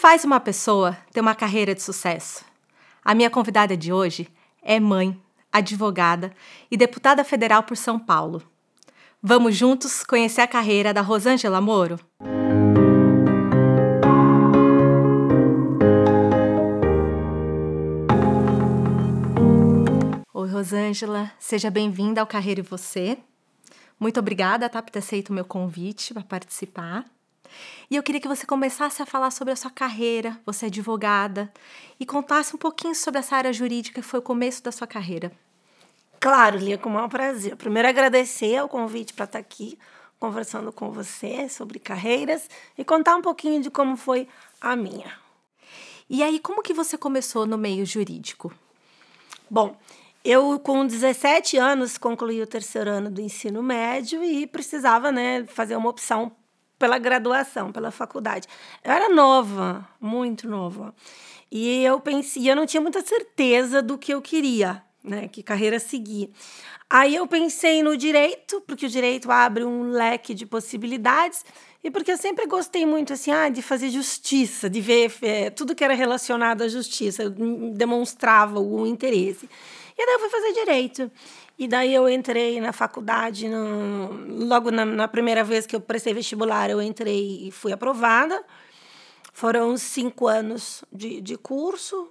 faz uma pessoa ter uma carreira de sucesso? A minha convidada de hoje é mãe, advogada e deputada federal por São Paulo. Vamos juntos conhecer a carreira da Rosângela Moro? Oi, Rosângela, seja bem-vinda ao Carreira e Você. Muito obrigada tá, por ter aceito o meu convite para participar. E eu queria que você começasse a falar sobre a sua carreira, você é advogada, e contasse um pouquinho sobre essa área jurídica que foi o começo da sua carreira. Claro, Lia, com o maior prazer. Primeiro, agradecer o convite para estar aqui conversando com você sobre carreiras e contar um pouquinho de como foi a minha. E aí, como que você começou no meio jurídico? Bom, eu, com 17 anos, concluí o terceiro ano do ensino médio e precisava né, fazer uma opção pela graduação, pela faculdade. Eu era nova, muito nova. E eu pensei, eu não tinha muita certeza do que eu queria, né, que carreira seguir. Aí eu pensei no direito, porque o direito abre um leque de possibilidades, e porque eu sempre gostei muito assim, ah, de fazer justiça, de ver é, tudo que era relacionado à justiça, demonstrava o interesse. E daí eu fui fazer direito. E daí eu entrei na faculdade, no, logo na, na, primeira vez que eu prestei vestibular, eu entrei e fui aprovada. Foram cinco anos de, de curso.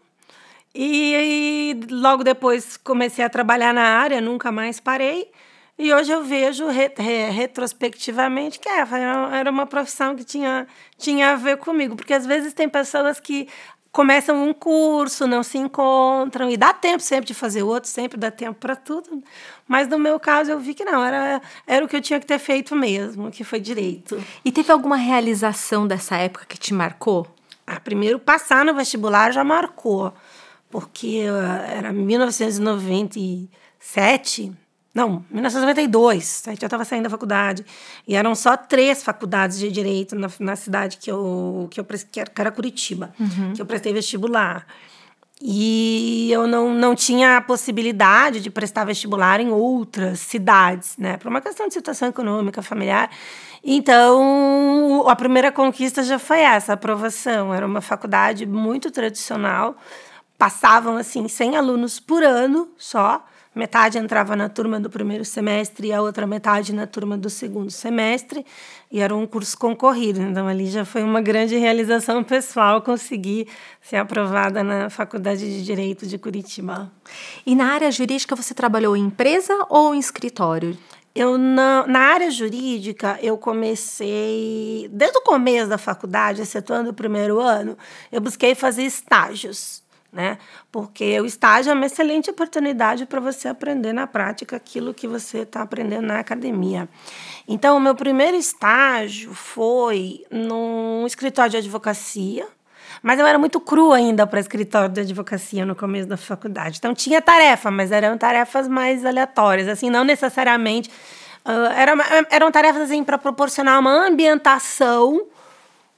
E, e logo depois comecei a trabalhar na área, nunca mais parei. E hoje eu vejo re, re, retrospectivamente que é, era uma profissão que tinha, tinha a ver comigo. Porque às vezes tem pessoas que começam um curso, não se encontram, e dá tempo sempre de fazer outro, sempre dá tempo para tudo. Mas no meu caso eu vi que não, era, era o que eu tinha que ter feito mesmo, que foi direito. E teve alguma realização dessa época que te marcou? Ah, primeiro, passar no vestibular já marcou, porque era 1997 não, 1992, eu estava saindo da faculdade. E eram só três faculdades de direito na, na cidade que eu, que eu que era Curitiba, uhum. que eu prestei vestibular. E eu não, não tinha a possibilidade de prestar vestibular em outras cidades, né? Por uma questão de situação econômica, familiar. Então, a primeira conquista já foi essa, a aprovação. Era uma faculdade muito tradicional. Passavam, assim, 100 alunos por ano só metade entrava na turma do primeiro semestre e a outra metade na turma do segundo semestre, e era um curso concorrido. Então, ali já foi uma grande realização pessoal conseguir ser aprovada na Faculdade de Direito de Curitiba. E na área jurídica, você trabalhou em empresa ou em escritório? Eu não, na área jurídica, eu comecei, desde o começo da faculdade, excetuando o primeiro ano, eu busquei fazer estágios né? Porque o estágio é uma excelente oportunidade para você aprender na prática aquilo que você está aprendendo na academia. Então, o meu primeiro estágio foi num escritório de advocacia, mas eu era muito cru ainda para escritório de advocacia no começo da faculdade. Então, tinha tarefa, mas eram tarefas mais aleatórias, assim, não necessariamente. Uh, era, eram tarefas assim, para proporcionar uma ambientação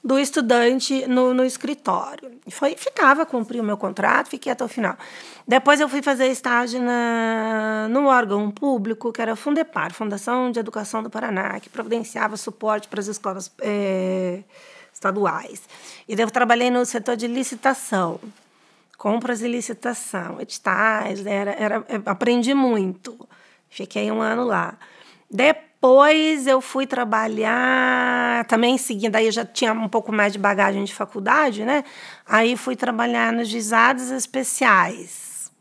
do estudante no, no escritório. E foi, ficava, cumpri o meu contrato, fiquei até o final. Depois eu fui fazer estágio na, no órgão público, que era a Fundepar, Fundação de Educação do Paraná, que providenciava suporte para as escolas é, estaduais. E eu trabalhei no setor de licitação, compras e licitação, editais, era, era, aprendi muito. Fiquei um ano lá. Depois, depois eu fui trabalhar, também seguindo, aí eu já tinha um pouco mais de bagagem de faculdade, né? Aí fui trabalhar nos juizados especiais,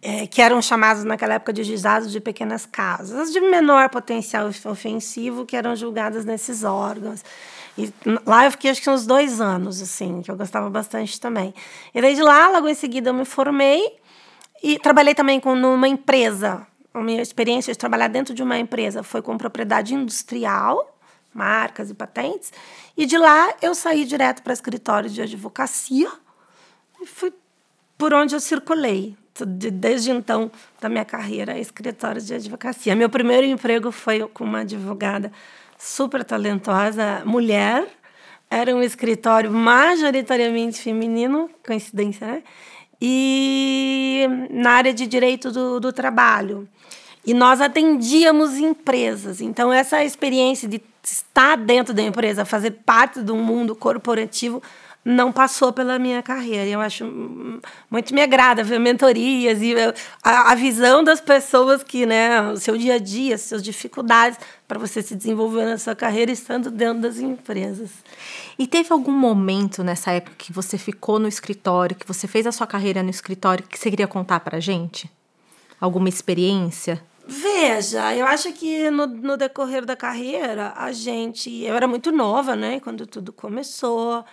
é, que eram chamados naquela época de juizados de pequenas casas, de menor potencial ofensivo, que eram julgadas nesses órgãos. E lá eu fiquei acho que uns dois anos, assim, que eu gostava bastante também. E desde lá, logo em seguida, eu me formei e trabalhei também com, numa empresa a minha experiência de trabalhar dentro de uma empresa foi com propriedade industrial, marcas e patentes, e de lá eu saí direto para escritório de advocacia e fui por onde eu circulei. Desde então, da minha carreira, escritório de advocacia. Meu primeiro emprego foi com uma advogada super talentosa, mulher. Era um escritório majoritariamente feminino, coincidência, né? E na área de direito do, do trabalho. E nós atendíamos empresas. Então, essa experiência de estar dentro da empresa, fazer parte do mundo corporativo, não passou pela minha carreira. Eu acho muito me agrada ver mentorias e a, a visão das pessoas que, né, o seu dia a dia, suas dificuldades para você se desenvolver na sua carreira estando dentro das empresas. E teve algum momento nessa época que você ficou no escritório, que você fez a sua carreira no escritório, que você queria contar para gente? Alguma experiência? Veja, eu acho que no, no decorrer da carreira, a gente. Eu era muito nova, né? Quando tudo começou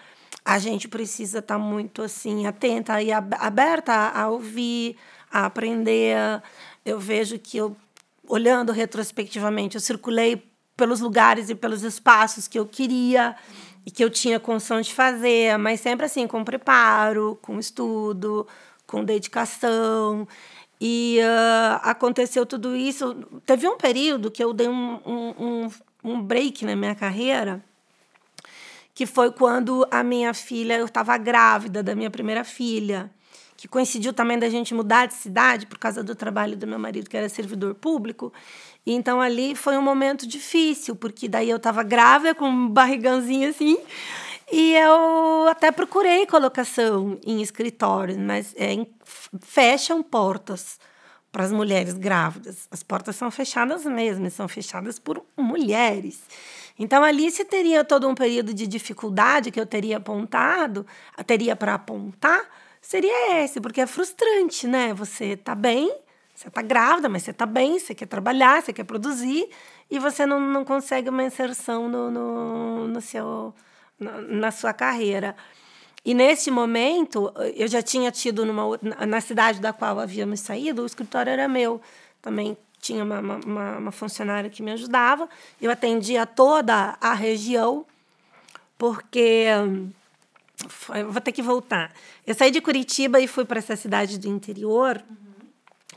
a gente precisa estar tá muito assim atenta e aberta a ouvir, a aprender. Eu vejo que eu olhando retrospectivamente, eu circulei pelos lugares e pelos espaços que eu queria e que eu tinha condição de fazer, mas sempre assim com preparo, com estudo, com dedicação. E uh, aconteceu tudo isso. Teve um período que eu dei um, um, um break na minha carreira que foi quando a minha filha, eu estava grávida da minha primeira filha, que coincidiu também da gente mudar de cidade por causa do trabalho do meu marido, que era servidor público. E então ali foi um momento difícil, porque daí eu estava grávida, com um barrigãozinho assim, e eu até procurei colocação em escritórios, mas é, fecham portas para as mulheres grávidas. As portas são fechadas mesmo, são fechadas por mulheres. Então, ali se teria todo um período de dificuldade que eu teria apontado, teria para apontar, seria esse, porque é frustrante, né? Você tá bem, você tá grávida, mas você tá bem, você quer trabalhar, você quer produzir, e você não, não consegue uma inserção no, no, no seu, na sua carreira. E nesse momento, eu já tinha tido numa, na cidade da qual havíamos saído, o escritório era meu. Também tinha uma, uma, uma funcionária que me ajudava. Eu atendia toda a região, porque. Eu vou ter que voltar. Eu saí de Curitiba e fui para essa cidade do interior uhum.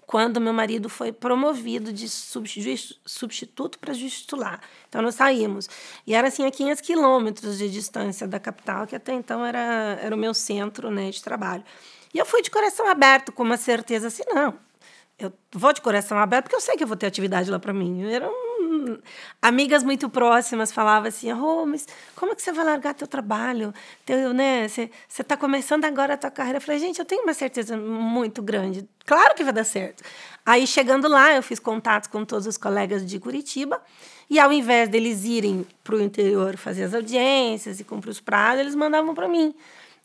Quando meu marido foi promovido de substituto para titular. Então, nós saímos. E era assim a 500 quilômetros de distância da capital, que até então era, era o meu centro né, de trabalho. E eu fui de coração aberto, com uma certeza assim, não, eu vou de coração aberto porque eu sei que eu vou ter atividade lá para mim. Eram amigas muito próximas falavam assim: "Oh, mas como é que você vai largar teu trabalho? Teu, né, você você tá começando agora a tua carreira". Eu falei: "Gente, eu tenho uma certeza muito grande. Claro que vai dar certo". Aí chegando lá, eu fiz contatos com todos os colegas de Curitiba. E ao invés deles irem para o interior fazer as audiências e cumprir os prazos, eles mandavam para mim.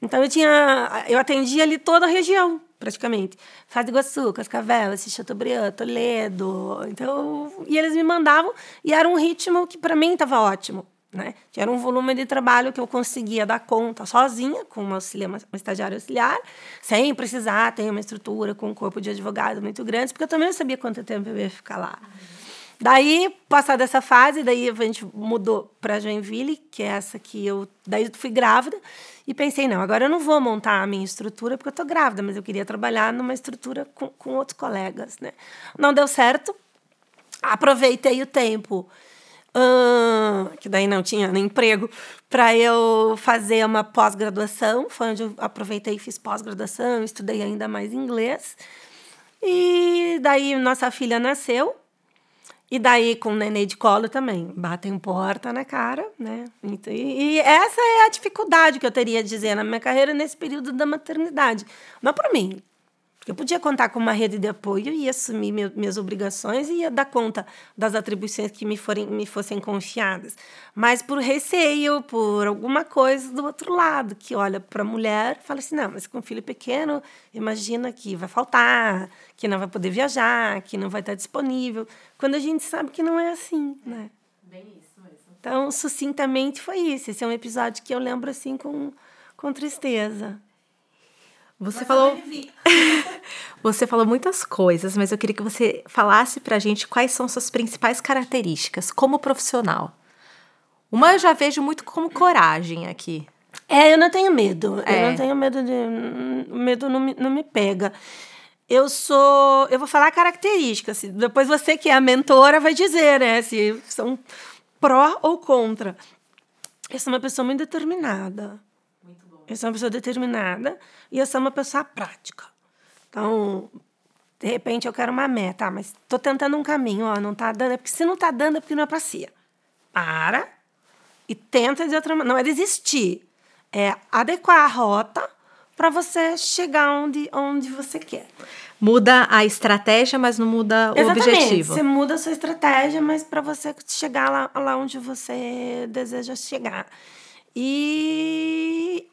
Então eu tinha, eu atendia ali toda a região, praticamente. Faz Iguaçu, Cascavel, Chateaubriand, Toledo. Então, e eles me mandavam e era um ritmo que para mim estava ótimo, né? Era um volume de trabalho que eu conseguia dar conta sozinha, com uma, auxiliar, uma estagiária auxiliar, sem precisar ter uma estrutura com um corpo de advogado muito grande, porque eu também não sabia quanto tempo eu ia ficar lá. Uhum. Daí, passada essa fase, daí a gente mudou para Joinville, que é essa que eu. Daí fui grávida e pensei, não, agora eu não vou montar a minha estrutura porque eu estou grávida, mas eu queria trabalhar numa estrutura com, com outros colegas, né? Não deu certo. Aproveitei o tempo, que daí não tinha nem emprego, para eu fazer uma pós-graduação. Foi onde eu aproveitei e fiz pós-graduação, estudei ainda mais inglês. E daí nossa filha nasceu e daí, com o nenê de colo também, batem porta na cara, né? Então, e, e, essa é a dificuldade que eu teria de dizer na minha carreira nesse período da maternidade. Não para mim, eu podia contar com uma rede de apoio e assumir meu, minhas obrigações e ia dar conta das atribuições que me, forem, me fossem confiadas. Mas por receio, por alguma coisa do outro lado, que olha para a mulher e fala assim: não, mas com filho pequeno, imagina que vai faltar, que não vai poder viajar, que não vai estar disponível. Quando a gente sabe que não é assim, né? Bem isso mesmo. Então, sucintamente foi isso. Esse é um episódio que eu lembro assim com, com tristeza. Você falou. você falou muitas coisas, mas eu queria que você falasse pra gente quais são suas principais características como profissional. Uma eu já vejo muito como coragem aqui. É, eu não tenho medo. É. Eu não tenho medo de. O medo não me, não me pega. Eu sou. Eu vou falar características. Depois você, que é a mentora, vai dizer, né? Se são pró ou contra. Eu sou uma pessoa muito determinada. Eu sou uma pessoa determinada e eu sou uma pessoa prática. Então, de repente eu quero uma meta, ah, mas estou tentando um caminho, ó, não está dando, é porque se não está dando é porque não é para si. Para e tenta de outra maneira. Não é desistir, É adequar a rota para você chegar onde, onde você quer. Muda a estratégia, mas não muda o Exatamente. objetivo. Você muda a sua estratégia, mas para você chegar lá, lá onde você deseja chegar. E,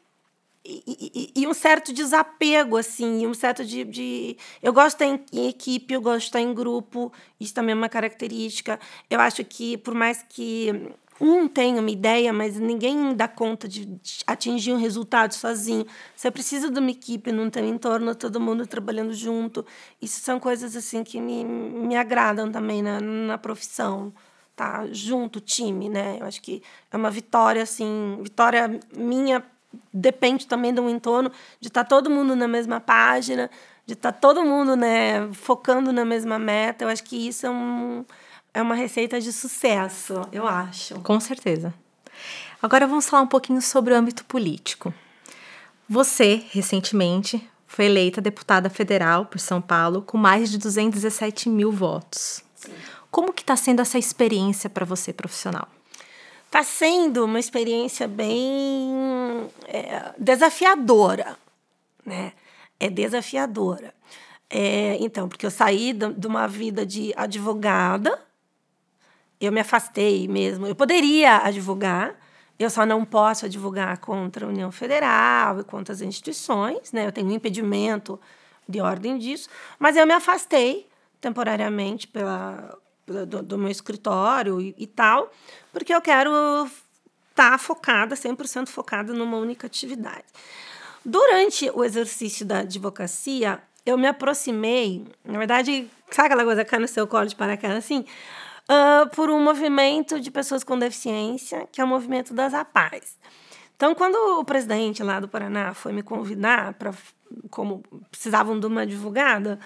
e, e, e um certo desapego, assim, um certo de, de. Eu gosto de estar em equipe, eu gosto de estar em grupo, isso também é uma característica. Eu acho que, por mais que um tem uma ideia, mas ninguém dá conta de atingir um resultado sozinho. Você precisa de uma equipe no teu entorno, todo mundo trabalhando junto. Isso são coisas assim que me, me agradam também na, na profissão. Tá junto, time, né? Eu acho que é uma vitória, assim, vitória minha depende também do entorno, de estar tá todo mundo na mesma página, de estar tá todo mundo, né, focando na mesma meta. Eu acho que isso é um é uma receita de sucesso, eu acho. Com certeza. Agora vamos falar um pouquinho sobre o âmbito político. Você, recentemente, foi eleita deputada federal por São Paulo com mais de 217 mil votos. Sim. Como que está sendo essa experiência para você profissional? Está sendo uma experiência bem é, desafiadora, né? É desafiadora. É, então, porque eu saí de uma vida de advogada eu me afastei mesmo. Eu poderia advogar, eu só não posso advogar contra a União Federal e contra as instituições, né? Eu tenho um impedimento de ordem disso, mas eu me afastei temporariamente pela, do, do, meu escritório e, e, tal, porque eu quero estar tá focada, 100% focada numa única atividade. Durante o exercício da advocacia, eu me aproximei, na verdade, sabe aquela coisa cai no seu colo de paraquedas assim? uh, por um movimento de pessoas com deficiência, que é o movimento das APAES. Então, quando o presidente lá do Paraná foi me convidar para como precisavam de uma advogada,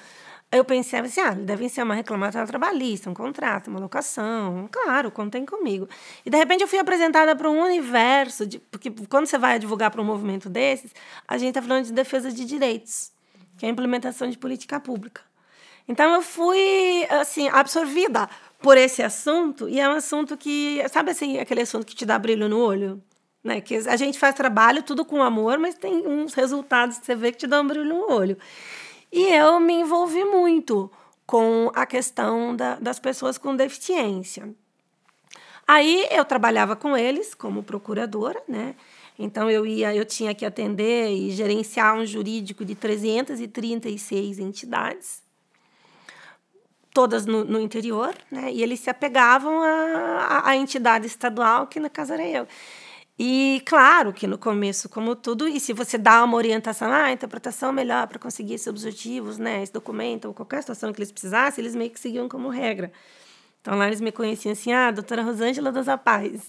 eu pensei assim, ah, devem ser uma reclamatória trabalhista, um contrato, uma locação. Claro, contem comigo. E de repente eu fui apresentada para um universo de, porque quando você vai advogar para um movimento desses, a gente está falando de defesa de direitos, que é a implementação de política pública. Então eu fui assim absorvida por esse assunto, e é um assunto que, sabe assim, aquele assunto que te dá brilho no olho? Né? Que a gente faz trabalho tudo com amor, mas tem uns resultados que você vê que te dão um brilho no olho. E eu me envolvi muito com a questão da, das pessoas com deficiência. Aí eu trabalhava com eles como procuradora, né? Então eu ia, eu tinha que atender e gerenciar um jurídico de 336 entidades todas no, no, interior, né? E eles se apegavam à, entidade estadual, que no caso era eu. E claro que no começo, como tudo, e se você dá uma orientação, ah, interpretação melhor para conseguir esses objetivos, né, esse documento, ou qualquer situação que eles precisassem, eles meio que seguiam como regra. Então lá eles me conheciam assim, ah, doutora Rosângela das Apaz.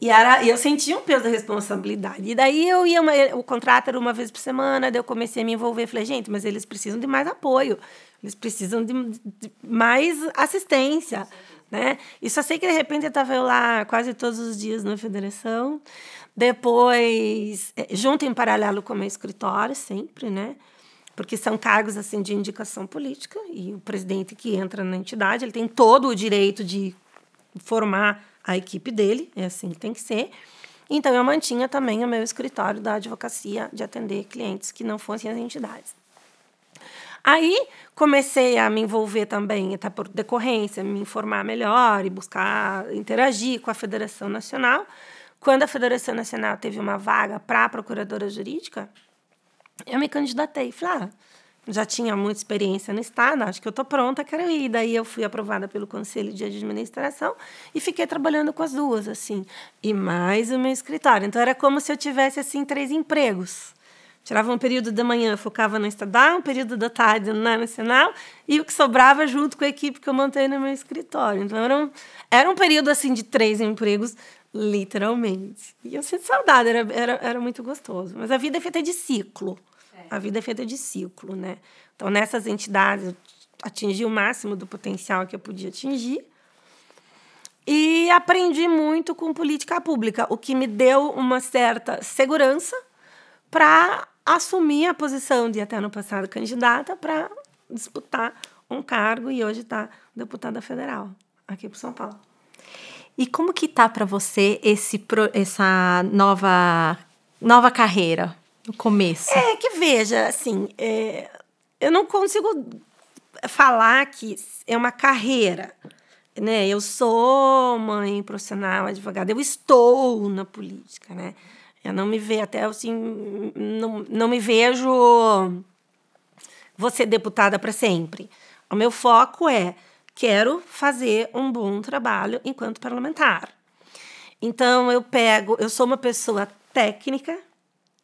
E era, eu sentia um peso da responsabilidade. E daí eu ia, uma, o contrato era uma vez por semana, daí eu comecei a me envolver. Falei, gente, mas eles precisam de mais apoio, eles precisam de, de mais assistência. Né? E só sei que de repente eu estava lá quase todos os dias na federação. Depois, é, junto em paralelo com o meu escritório, sempre, né? Porque são cargos assim de indicação política e o presidente que entra na entidade, ele tem todo o direito de formar a equipe dele, é assim que tem que ser. Então, eu mantinha também o meu escritório da advocacia de atender clientes que não fossem as entidades. Aí comecei a me envolver também, até por decorrência, me informar melhor e buscar interagir com a Federação Nacional. Quando a Federação Nacional teve uma vaga para procuradora jurídica, eu me candidatei. Falei, ah, já tinha muita experiência no Estado, acho que eu estou pronta, quero ir. Daí eu fui aprovada pelo Conselho de Administração e fiquei trabalhando com as duas, assim. E mais o meu escritório. Então era como se eu tivesse, assim, três empregos. Tirava um período da manhã, focava no estadual, um período da tarde na nacional e o que sobrava junto com a equipe que eu montei no meu escritório. Então era um, era um período assim de três empregos, literalmente. E eu sinto saudade, era, era, era muito gostoso. Mas a vida é feita de ciclo. A vida é feita de ciclo, né? Então, nessas entidades, eu atingi o máximo do potencial que eu podia atingir. E aprendi muito com política pública, o que me deu uma certa segurança para assumir a posição de, até no passado, candidata para disputar um cargo e hoje está deputada federal aqui para São Paulo. E como que tá para você esse essa nova nova carreira, no começo? É que veja, assim, é, eu não consigo falar que é uma carreira. Né? Eu sou mãe profissional, advogada, eu estou na política, né? Eu não me vejo até assim, não, não me vejo ser deputada para sempre. O meu foco é quero fazer um bom trabalho enquanto parlamentar. Então eu pego, eu sou uma pessoa técnica,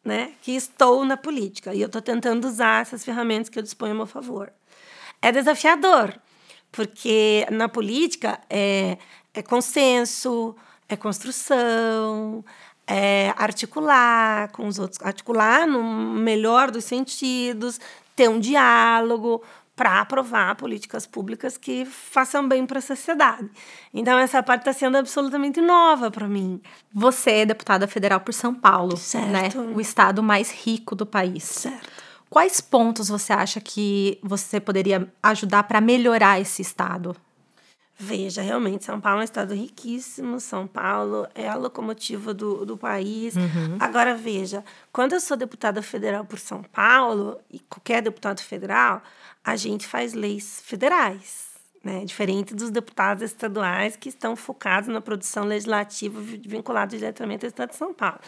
né, que estou na política e eu estou tentando usar essas ferramentas que eu disponho a meu favor. É desafiador, porque na política é, é consenso, é construção, é articular com os outros, articular no melhor dos sentidos, ter um diálogo para aprovar políticas públicas que façam bem para a sociedade. Então, essa parte está sendo absolutamente nova para mim. Você é deputada federal por São Paulo, né? certo. né? O estado mais rico do país. Certo. Quais pontos você acha que você poderia ajudar para melhorar esse estado? Veja, realmente, São Paulo é um estado riquíssimo, São Paulo é a locomotiva do, do país. Uhum. Agora, veja, quando eu sou deputada federal por São Paulo, e qualquer deputado federal, a gente faz leis federais, né? diferente dos deputados estaduais que estão focados na produção legislativa vinculada diretamente ao estado de São Paulo.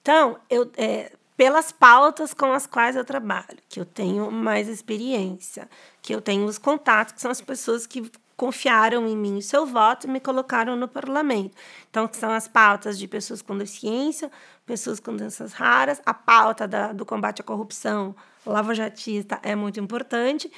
Então, eu, é, pelas pautas com as quais eu trabalho, que eu tenho mais experiência, que eu tenho os contatos, que são as pessoas que confiaram em mim o seu voto e me colocaram no parlamento. Então, são as pautas de pessoas com deficiência, pessoas com doenças raras, a pauta da, do combate à corrupção lava-jatista é muito importante.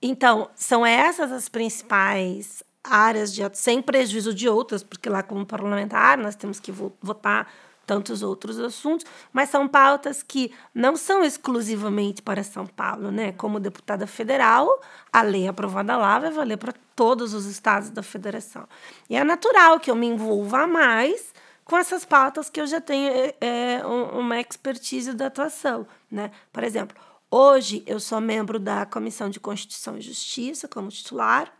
Então, são essas as principais áreas de sem prejuízo de outras, porque lá como parlamentar nós temos que votar tantos outros assuntos, mas são pautas que não são exclusivamente para São Paulo, né? Como deputada federal, a lei aprovada lá vai valer para todos os estados da federação. E é natural que eu me envolva mais com essas pautas que eu já tenho é, uma expertise da atuação, né? Por exemplo, hoje eu sou membro da Comissão de Constituição e Justiça como titular.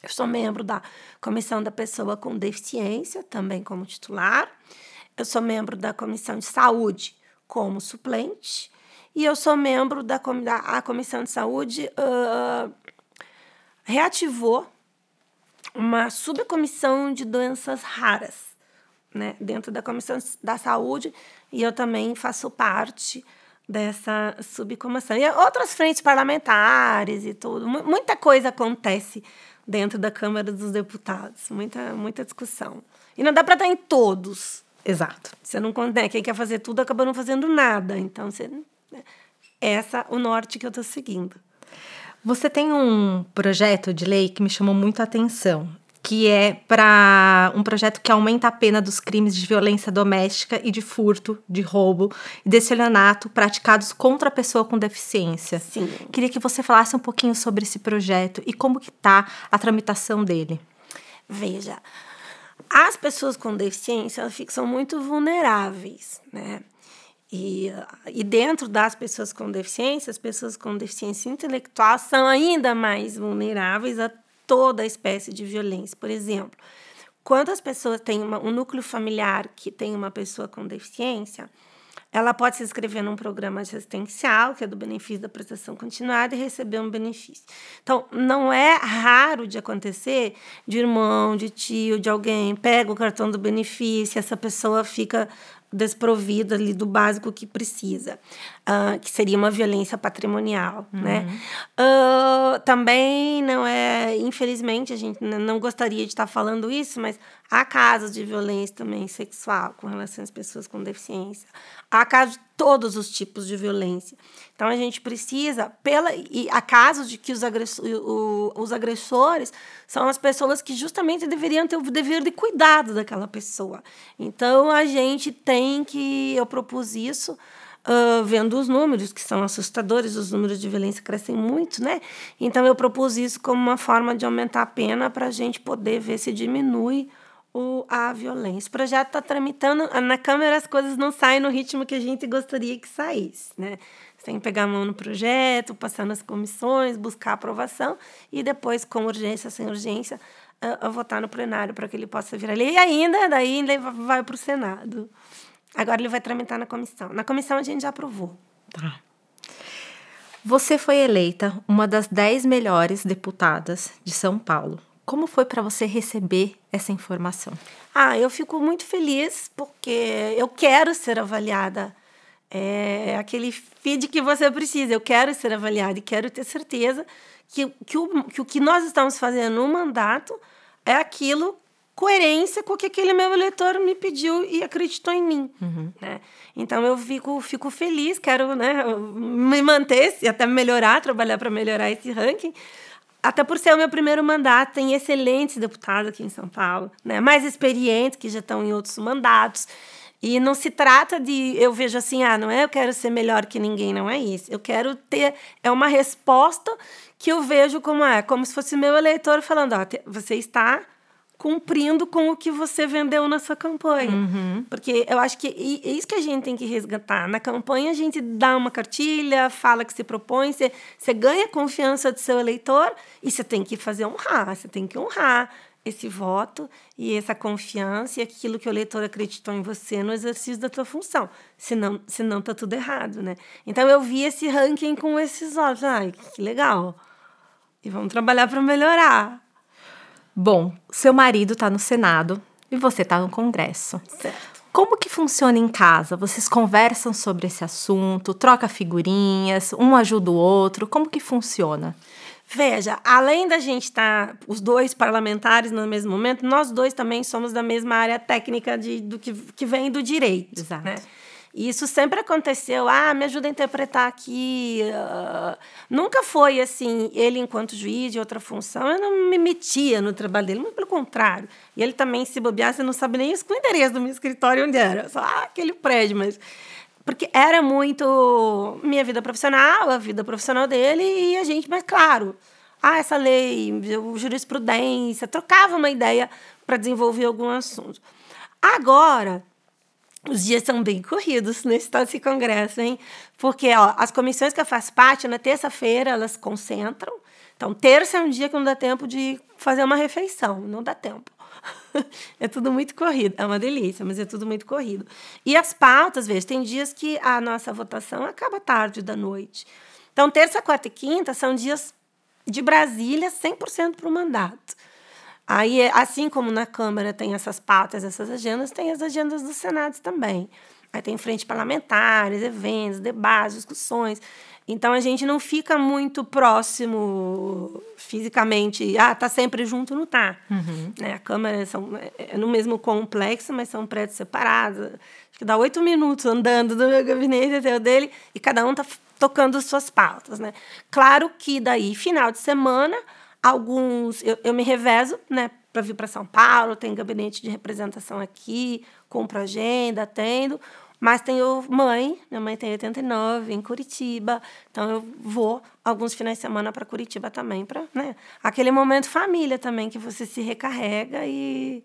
Eu sou membro da Comissão da Pessoa com Deficiência, também como titular. Eu sou membro da Comissão de Saúde como suplente e eu sou membro da, a Comissão de Saúde uh, reativou uma subcomissão de doenças raras né, dentro da Comissão da Saúde e eu também faço parte dessa subcomissão. E outras frentes parlamentares e tudo. Muita coisa acontece dentro da Câmara dos Deputados, muita, muita discussão. E não dá para estar em todos, Exato. Você não né, quem quer fazer tudo acaba não fazendo nada. Então você né, essa o norte que eu estou seguindo. Você tem um projeto de lei que me chamou muito a atenção, que é para um projeto que aumenta a pena dos crimes de violência doméstica e de furto, de roubo e desse estelionato praticados contra a pessoa com deficiência. Sim. Queria que você falasse um pouquinho sobre esse projeto e como que está a tramitação dele. Veja, as pessoas com deficiência elas são muito vulneráveis, né? E, e dentro das pessoas com deficiência, as pessoas com deficiência intelectual são ainda mais vulneráveis a toda espécie de violência. Por exemplo, quando as pessoas têm uma, um núcleo familiar que tem uma pessoa com deficiência, ela pode se inscrever num programa assistencial, que é do benefício da prestação continuada, e receber um benefício. Então, não é raro de acontecer de irmão, de tio, de alguém, pega o cartão do benefício, essa pessoa fica desprovida ali do básico que precisa, uh, que seria uma violência patrimonial, uhum. né? Uh, também não é, infelizmente, a gente não gostaria de estar falando isso, mas há casos de violência também sexual com relação às pessoas com deficiência. Há casos de todos os tipos de violência. Então a gente precisa, pela e há casos de que os, agressor, o, os agressores são as pessoas que justamente deveriam ter o dever de cuidado daquela pessoa. Então a gente tem que, eu propus isso, Uh, vendo os números, que são assustadores, os números de violência crescem muito, né? Então eu propus isso como uma forma de aumentar a pena para a gente poder ver se diminui o, a violência. O projeto está tramitando, na Câmara as coisas não saem no ritmo que a gente gostaria que saísse, né? Você tem que pegar a mão no projeto, passar nas comissões, buscar aprovação e depois, com urgência, sem urgência, uh, votar no plenário para que ele possa vir ali. E ainda, daí vai para o Senado. Agora ele vai tramitar na comissão. Na comissão a gente já aprovou. Tá. Você foi eleita uma das dez melhores deputadas de São Paulo. Como foi para você receber essa informação? Ah, eu fico muito feliz porque eu quero ser avaliada. É aquele feed que você precisa. Eu quero ser avaliada e quero ter certeza que, que, o, que o que nós estamos fazendo no mandato é aquilo coerência com o que aquele meu eleitor me pediu e acreditou em mim. Uhum. Né? Então eu fico, fico feliz, quero né, me manter e até melhorar, trabalhar para melhorar esse ranking. Até por ser o meu primeiro mandato, tem excelentes deputados aqui em São Paulo, né? mais experientes que já estão em outros mandatos. E não se trata de, eu vejo assim, ah, não é eu quero ser melhor que ninguém, não é isso. Eu quero ter, é uma resposta que eu vejo como é, como se fosse meu eleitor falando, ó, você está cumprindo com o que você vendeu na sua campanha. Uhum. Porque eu acho que é isso que a gente tem que resgatar. Na campanha, a gente dá uma cartilha, fala que se propõe, você, você ganha a confiança do seu eleitor e você tem que fazer honrar, você tem que honrar esse voto e essa confiança e aquilo que o eleitor acreditou em você no exercício da tua função. Senão, senão tá tudo errado, né? Então eu vi esse ranking com esses olhos. Ai, que legal. E vamos trabalhar para melhorar. Bom, seu marido está no Senado e você está no Congresso. Certo. Como que funciona em casa? Vocês conversam sobre esse assunto, troca figurinhas, um ajuda o outro? Como que funciona? Veja, além da gente estar, tá, os dois parlamentares no mesmo momento, nós dois também somos da mesma área técnica de, do que, que vem do direito. Exato. Né? E isso sempre aconteceu. Ah, me ajuda a interpretar aqui. Uh, nunca foi assim, ele enquanto juiz de outra função, eu não me metia no trabalho dele, muito pelo contrário. E ele também, se bobear, você não sabe nem o endereço do meu escritório onde era. Só ah, aquele prédio, mas... Porque era muito minha vida profissional, a vida profissional dele e a gente, mas claro, ah, essa lei, jurisprudência, trocava uma ideia para desenvolver algum assunto. Agora, os dias são bem corridos nesse congresso, hein? Porque ó, as comissões que eu faço parte, na terça-feira, elas concentram. Então, terça é um dia que não dá tempo de fazer uma refeição, não dá tempo. é tudo muito corrido. É uma delícia, mas é tudo muito corrido. E as pautas, veja, tem dias que a nossa votação acaba tarde da noite. Então, terça, quarta e quinta são dias de Brasília 100% para o mandato. Aí, assim como na Câmara tem essas pautas, essas agendas, tem as agendas do Senado também. Aí tem frente parlamentares, eventos, debates, discussões. Então a gente não fica muito próximo fisicamente. Ah, tá sempre junto, não tá. Uhum. Né? A Câmara são, é, é no mesmo complexo, mas são prédios separados. Acho que dá oito minutos andando do meu gabinete até o dele e cada um tá tocando suas pautas. Né? Claro que daí, final de semana, Alguns eu, eu me revezo, né, para vir para São Paulo, tem gabinete de representação aqui, compro agenda, atendo. Mas tenho mãe, minha mãe tem 89, em Curitiba. Então eu vou alguns finais de semana para Curitiba também, para né, aquele momento família também, que você se recarrega e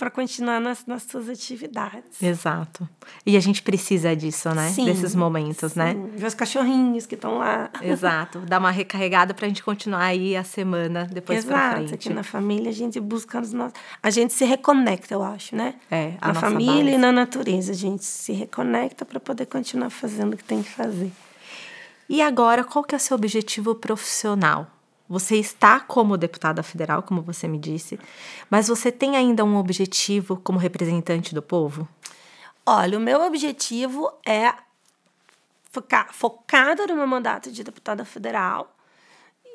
para continuar nas, nas suas atividades. Exato. E a gente precisa disso, né? Sim, Desses momentos, né? sim. né? Ver os cachorrinhos que estão lá. Exato. Dar uma recarregada para a gente continuar aí a semana depois para frente. Aqui na família a gente busca os nossos... A gente se reconecta, eu acho, né? É, a Na família base. e na natureza. A gente se reconecta para poder continuar fazendo o que tem que fazer. E agora, qual que é o seu objetivo profissional? Você está como deputada federal, como você me disse, mas você tem ainda um objetivo como representante do povo? Olha, o meu objetivo é ficar focada no meu mandato de deputada federal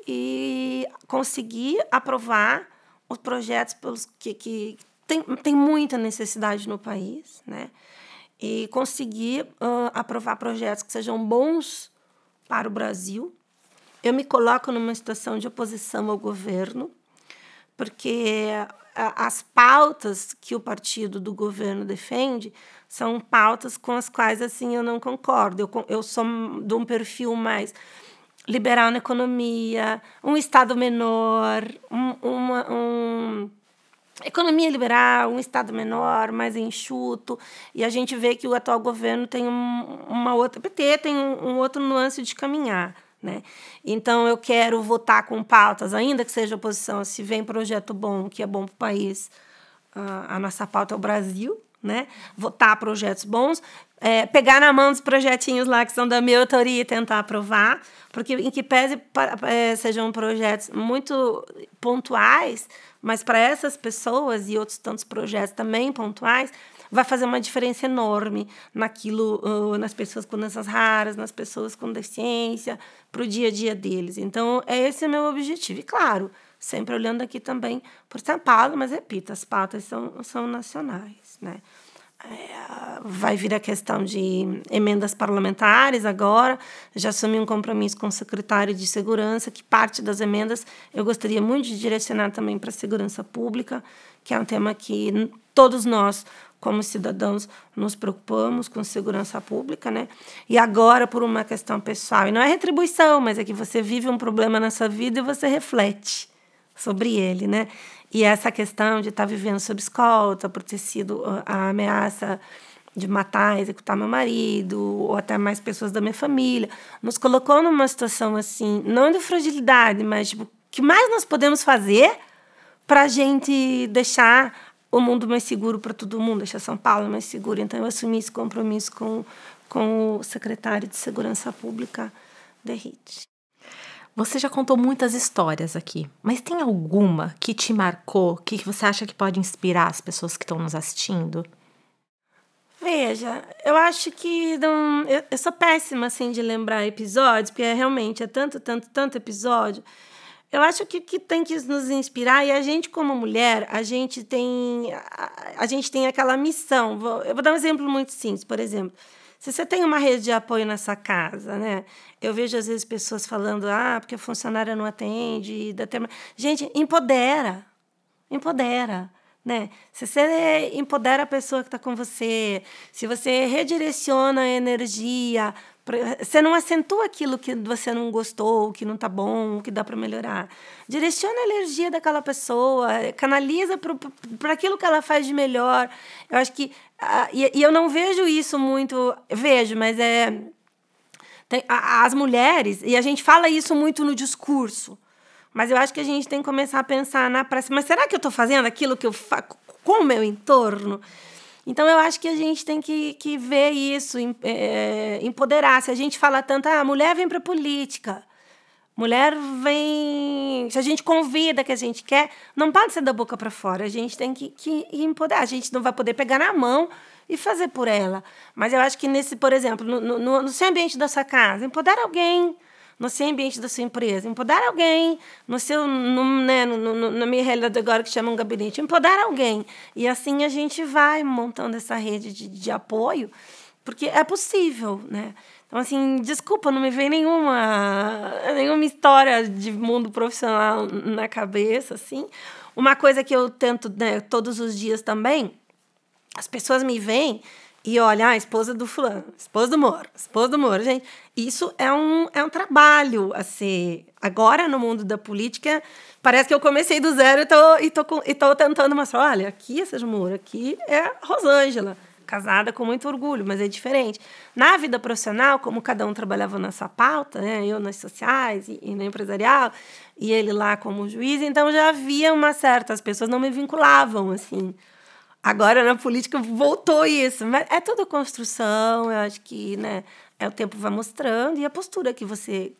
e conseguir aprovar os projetos pelos que, que tem, tem muita necessidade no país, né? E conseguir uh, aprovar projetos que sejam bons para o Brasil, eu me coloco numa situação de oposição ao governo, porque as pautas que o partido do governo defende são pautas com as quais assim eu não concordo. Eu, eu sou de um perfil mais liberal na economia, um Estado menor, um, uma, um, economia liberal, um Estado menor, mais enxuto. E a gente vê que o atual governo tem um, uma outra. PT tem um, um outro nuance de caminhar. Né? Então, eu quero votar com pautas, ainda que seja oposição, se vem projeto bom, que é bom para o país, uh, a nossa pauta é o Brasil, né? Votar projetos bons, é, pegar na mão dos projetinhos lá que são da minha autoria e tentar aprovar, porque em que pese é, sejam projetos muito pontuais, mas para essas pessoas e outros tantos projetos também pontuais, vai fazer uma diferença enorme naquilo, uh, nas pessoas com doenças raras, nas pessoas com deficiência, para o dia a dia deles. Então, é esse o meu objetivo. E claro, sempre olhando aqui também por São Paulo, mas repito, as pautas são, são nacionais, né? É, vai vir a questão de emendas parlamentares agora. Já assumi um compromisso com o secretário de Segurança, que parte das emendas eu gostaria muito de direcionar também para a segurança pública, que é um tema que todos nós, como cidadãos, nos preocupamos com segurança pública, né? E agora, por uma questão pessoal, e não é retribuição, mas é que você vive um problema na sua vida e você reflete sobre ele, né? E essa questão de estar tá vivendo sob escolta, por ter sido a ameaça de matar, executar meu marido, ou até mais pessoas da minha família, nos colocou numa situação assim, não de fragilidade, mas tipo, que mais nós podemos fazer para a gente deixar o mundo mais seguro para todo mundo, deixar São Paulo mais seguro. Então, eu assumi esse compromisso com, com o secretário de Segurança Pública, Derrite. Você já contou muitas histórias aqui, mas tem alguma que te marcou, que você acha que pode inspirar as pessoas que estão nos assistindo? Veja, eu acho que não, eu, eu sou péssima assim de lembrar episódios, porque é, realmente é tanto, tanto, tanto episódio. Eu acho que que tem que nos inspirar e a gente como mulher, a gente tem a, a gente tem aquela missão. Vou, eu vou dar um exemplo muito simples, por exemplo. Se você tem uma rede de apoio nessa casa, né? Eu vejo às vezes pessoas falando, ah, porque a funcionária não atende. Dá tempo. Gente, empodera. Empodera. Né? Se você empodera a pessoa que está com você, se você redireciona a energia, você não acentua aquilo que você não gostou, que não está bom, que dá para melhorar. Direciona a energia daquela pessoa, canaliza para aquilo que ela faz de melhor. Eu acho que. E, eu não vejo isso muito. Vejo, mas é. Tem, as mulheres, e a gente fala isso muito no discurso, mas eu acho que a gente tem que começar a pensar na prática. Mas será que eu estou fazendo aquilo que eu faço com o meu entorno? Então, eu acho que a gente tem que, que ver isso, é, empoderar. Se a gente fala tanto, ah, mulher vem para política, mulher vem. Se a gente convida que a gente quer, não pode ser da boca para fora. A gente tem que, que empoderar. A gente não vai poder pegar na mão e fazer por ela. Mas eu acho que nesse, por exemplo, no, no, no seu ambiente da sua casa, empoderar alguém no seu ambiente da sua empresa, empoderar alguém no seu, no, né, no, no, na minha realidade agora que chama um gabinete, empoderar alguém. E assim a gente vai montando essa rede de, de apoio, porque é possível, né? Então, assim, desculpa, não me vem nenhuma, nenhuma história de mundo profissional na cabeça, assim. Uma coisa que eu tento né, todos os dias também, as pessoas me veem e olha, a esposa do fulano, esposa do Moro, esposa do Moro, gente. Isso é um, é um trabalho a ser. Agora, no mundo da política, parece que eu comecei do zero e tô, e tô, e tô tentando mostrar: olha, aqui é Sérgio Moro, aqui é Rosângela, casada com muito orgulho, mas é diferente. Na vida profissional, como cada um trabalhava na sua pauta, né, eu nas sociais e, e na empresarial, e ele lá como juiz, então já havia uma certa. As pessoas não me vinculavam assim Agora na política voltou isso, mas é tudo construção, eu acho que, né, é o tempo vai mostrando e a postura que você,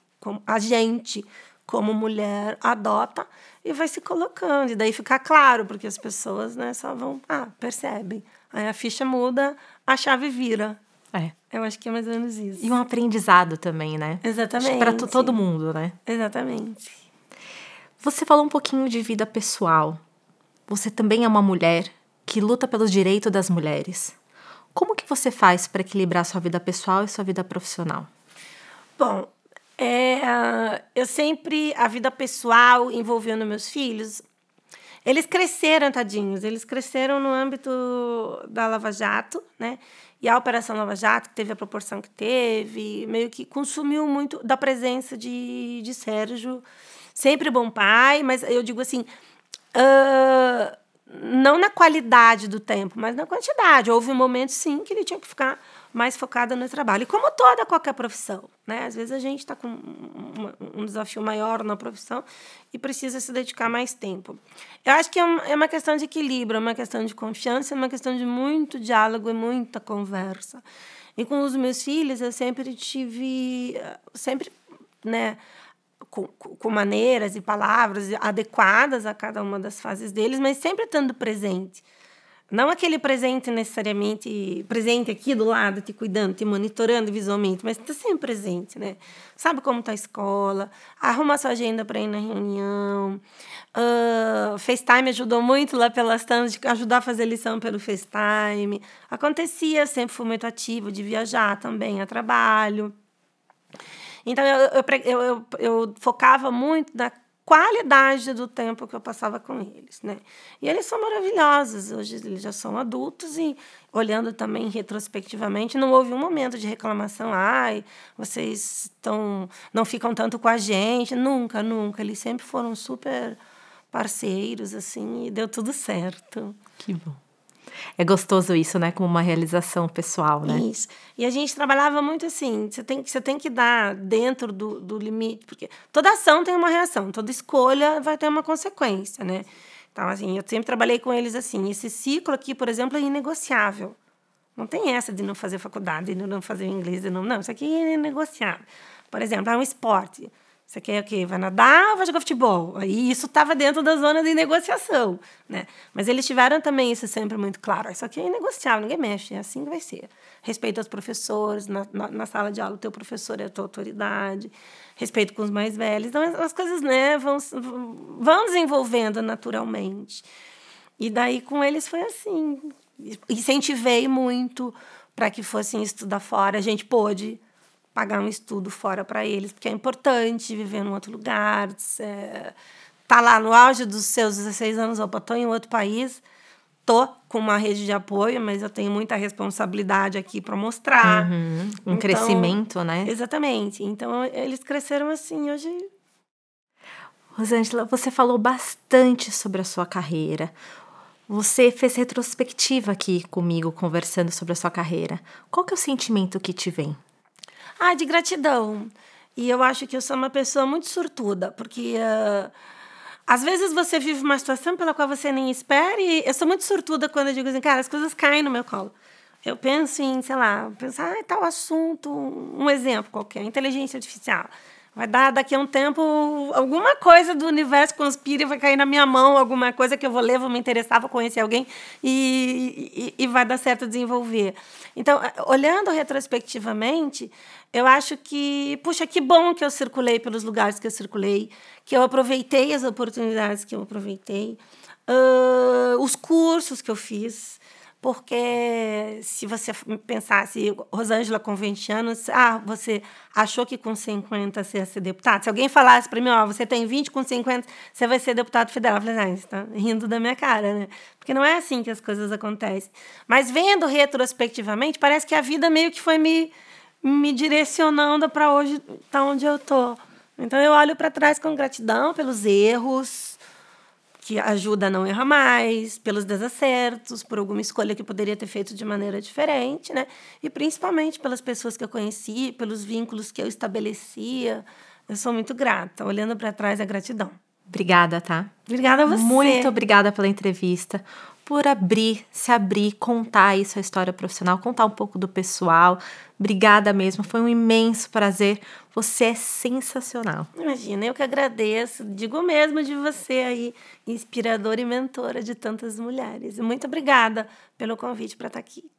a gente, como mulher, adota e vai se colocando. E daí fica claro, porque as pessoas, né, só vão, ah, percebem. Aí a ficha muda, a chave vira. É. Eu acho que é mais ou menos isso. E um aprendizado também, né? Exatamente. Para todo mundo, né? Exatamente. Você falou um pouquinho de vida pessoal. Você também é uma mulher que luta pelos direitos das mulheres. Como que você faz para equilibrar sua vida pessoal e sua vida profissional? Bom, é, eu sempre a vida pessoal envolvendo meus filhos, eles cresceram, tadinhos, eles cresceram no âmbito da Lava Jato, né? E a Operação Lava Jato, que teve a proporção que teve, meio que consumiu muito da presença de, de Sérgio. Sempre bom pai, mas eu digo assim. Uh, não na qualidade do tempo, mas na quantidade. Houve momentos, sim, que ele tinha que ficar mais focada no trabalho. E como toda qualquer profissão, né? Às vezes a gente está com um, um desafio maior na profissão e precisa se dedicar mais tempo. Eu acho que é uma, é uma questão de equilíbrio, é uma questão de confiança, é uma questão de muito diálogo e muita conversa. E com os meus filhos, eu sempre tive, sempre, né, com, com maneiras e palavras adequadas a cada uma das fases deles, mas sempre estando presente. Não aquele presente necessariamente presente aqui do lado, te cuidando, te monitorando visualmente, mas está sempre presente, né? Sabe como está a escola, arruma sua agenda para ir na reunião. Uh, FaceTime ajudou muito lá pelas tantas, de ajudar a fazer lição pelo FaceTime. Acontecia, sempre fui muito de viajar também a trabalho. Então, eu, eu, eu, eu, focava muito na qualidade do tempo que eu passava com eles, né? E eles são maravilhosos, hoje eles já são adultos e olhando também retrospectivamente, não houve um momento de reclamação, ai, vocês estão não ficam tanto com a gente, nunca, nunca, eles sempre foram super parceiros assim e deu tudo certo. Que bom. É gostoso isso, né? Como uma realização pessoal, né? Isso. E a gente trabalhava muito assim, você tem, você tem que dar dentro do, do limite, porque toda ação tem uma reação, toda escolha vai ter uma consequência, né? Então, assim, eu sempre trabalhei com eles assim, esse ciclo aqui, por exemplo, é inegociável. Não tem essa de não fazer faculdade, de não fazer inglês, de não... Não, isso aqui é inegociável. Por exemplo, é um esporte. Você quer o quê? Vai nadar ou vai jogar futebol? Aí isso estava dentro da zona de negociação, né? Mas eles tiveram também isso sempre muito claro. Isso aqui é negociável, ninguém mexe, é assim que vai ser. Respeito aos professores, na, na, na, sala de aula o teu professor é a tua autoridade, respeito com os mais velhos. Então as coisas né, vão, vão desenvolvendo naturalmente. E daí com eles foi assim. Incentivei muito para que fossem estudar fora. A gente pôde pagar um estudo fora para eles, porque é importante viver num outro lugar, é, tá lá no auge dos seus 16 anos, opa, tô em outro país, tô com uma rede de apoio, mas eu tenho muita responsabilidade aqui para mostrar. Uhum. Um então, crescimento, né? Exatamente. Então, eles cresceram assim, hoje... Rosângela, você falou bastante sobre a sua carreira. Você fez retrospectiva aqui comigo, conversando sobre a sua carreira. Qual que é o sentimento que te vem? Ah, de gratidão. E eu acho que eu sou uma pessoa muito sortuda, porque uh, às vezes você vive uma situação pela qual você nem espera, e eu sou muito sortuda quando eu digo assim, cara, as coisas caem no meu colo. Eu penso em, sei lá, pensar, ah, tal assunto, um exemplo qualquer, inteligência artificial. Vai dar daqui a um tempo alguma coisa do universo conspira e vai cair na minha mão, alguma coisa que eu vou ler, vou me interessar, vou conhecer alguém e, e, e vai dar certo desenvolver. Então, olhando retrospectivamente, eu acho que, puxa, que bom que eu circulei pelos lugares que eu circulei, que eu aproveitei as oportunidades que eu aproveitei, uh, os cursos que eu fiz porque se você pensasse, Rosângela com 20 anos, ah, você achou que com 50 você ia ser deputado? Se alguém falasse para mim, ó, você tem 20, com 50 você vai ser deputado federal, eu falei, ah, você está rindo da minha cara, né? Porque não é assim que as coisas acontecem. Mas vendo retrospectivamente, parece que a vida meio que foi me, me direcionando para hoje, tá onde eu tô. Então eu olho para trás com gratidão pelos erros, que ajuda a não errar mais, pelos desacertos, por alguma escolha que poderia ter feito de maneira diferente, né? E principalmente pelas pessoas que eu conheci, pelos vínculos que eu estabelecia. Eu sou muito grata. Olhando para trás, é gratidão. Obrigada, tá? Obrigada a você. Muito obrigada pela entrevista, por abrir, se abrir, contar aí sua história profissional, contar um pouco do pessoal. Obrigada mesmo, foi um imenso prazer. Você é sensacional. Imagina, eu que agradeço. Digo mesmo de você aí, inspiradora e mentora de tantas mulheres. Muito obrigada pelo convite para estar aqui.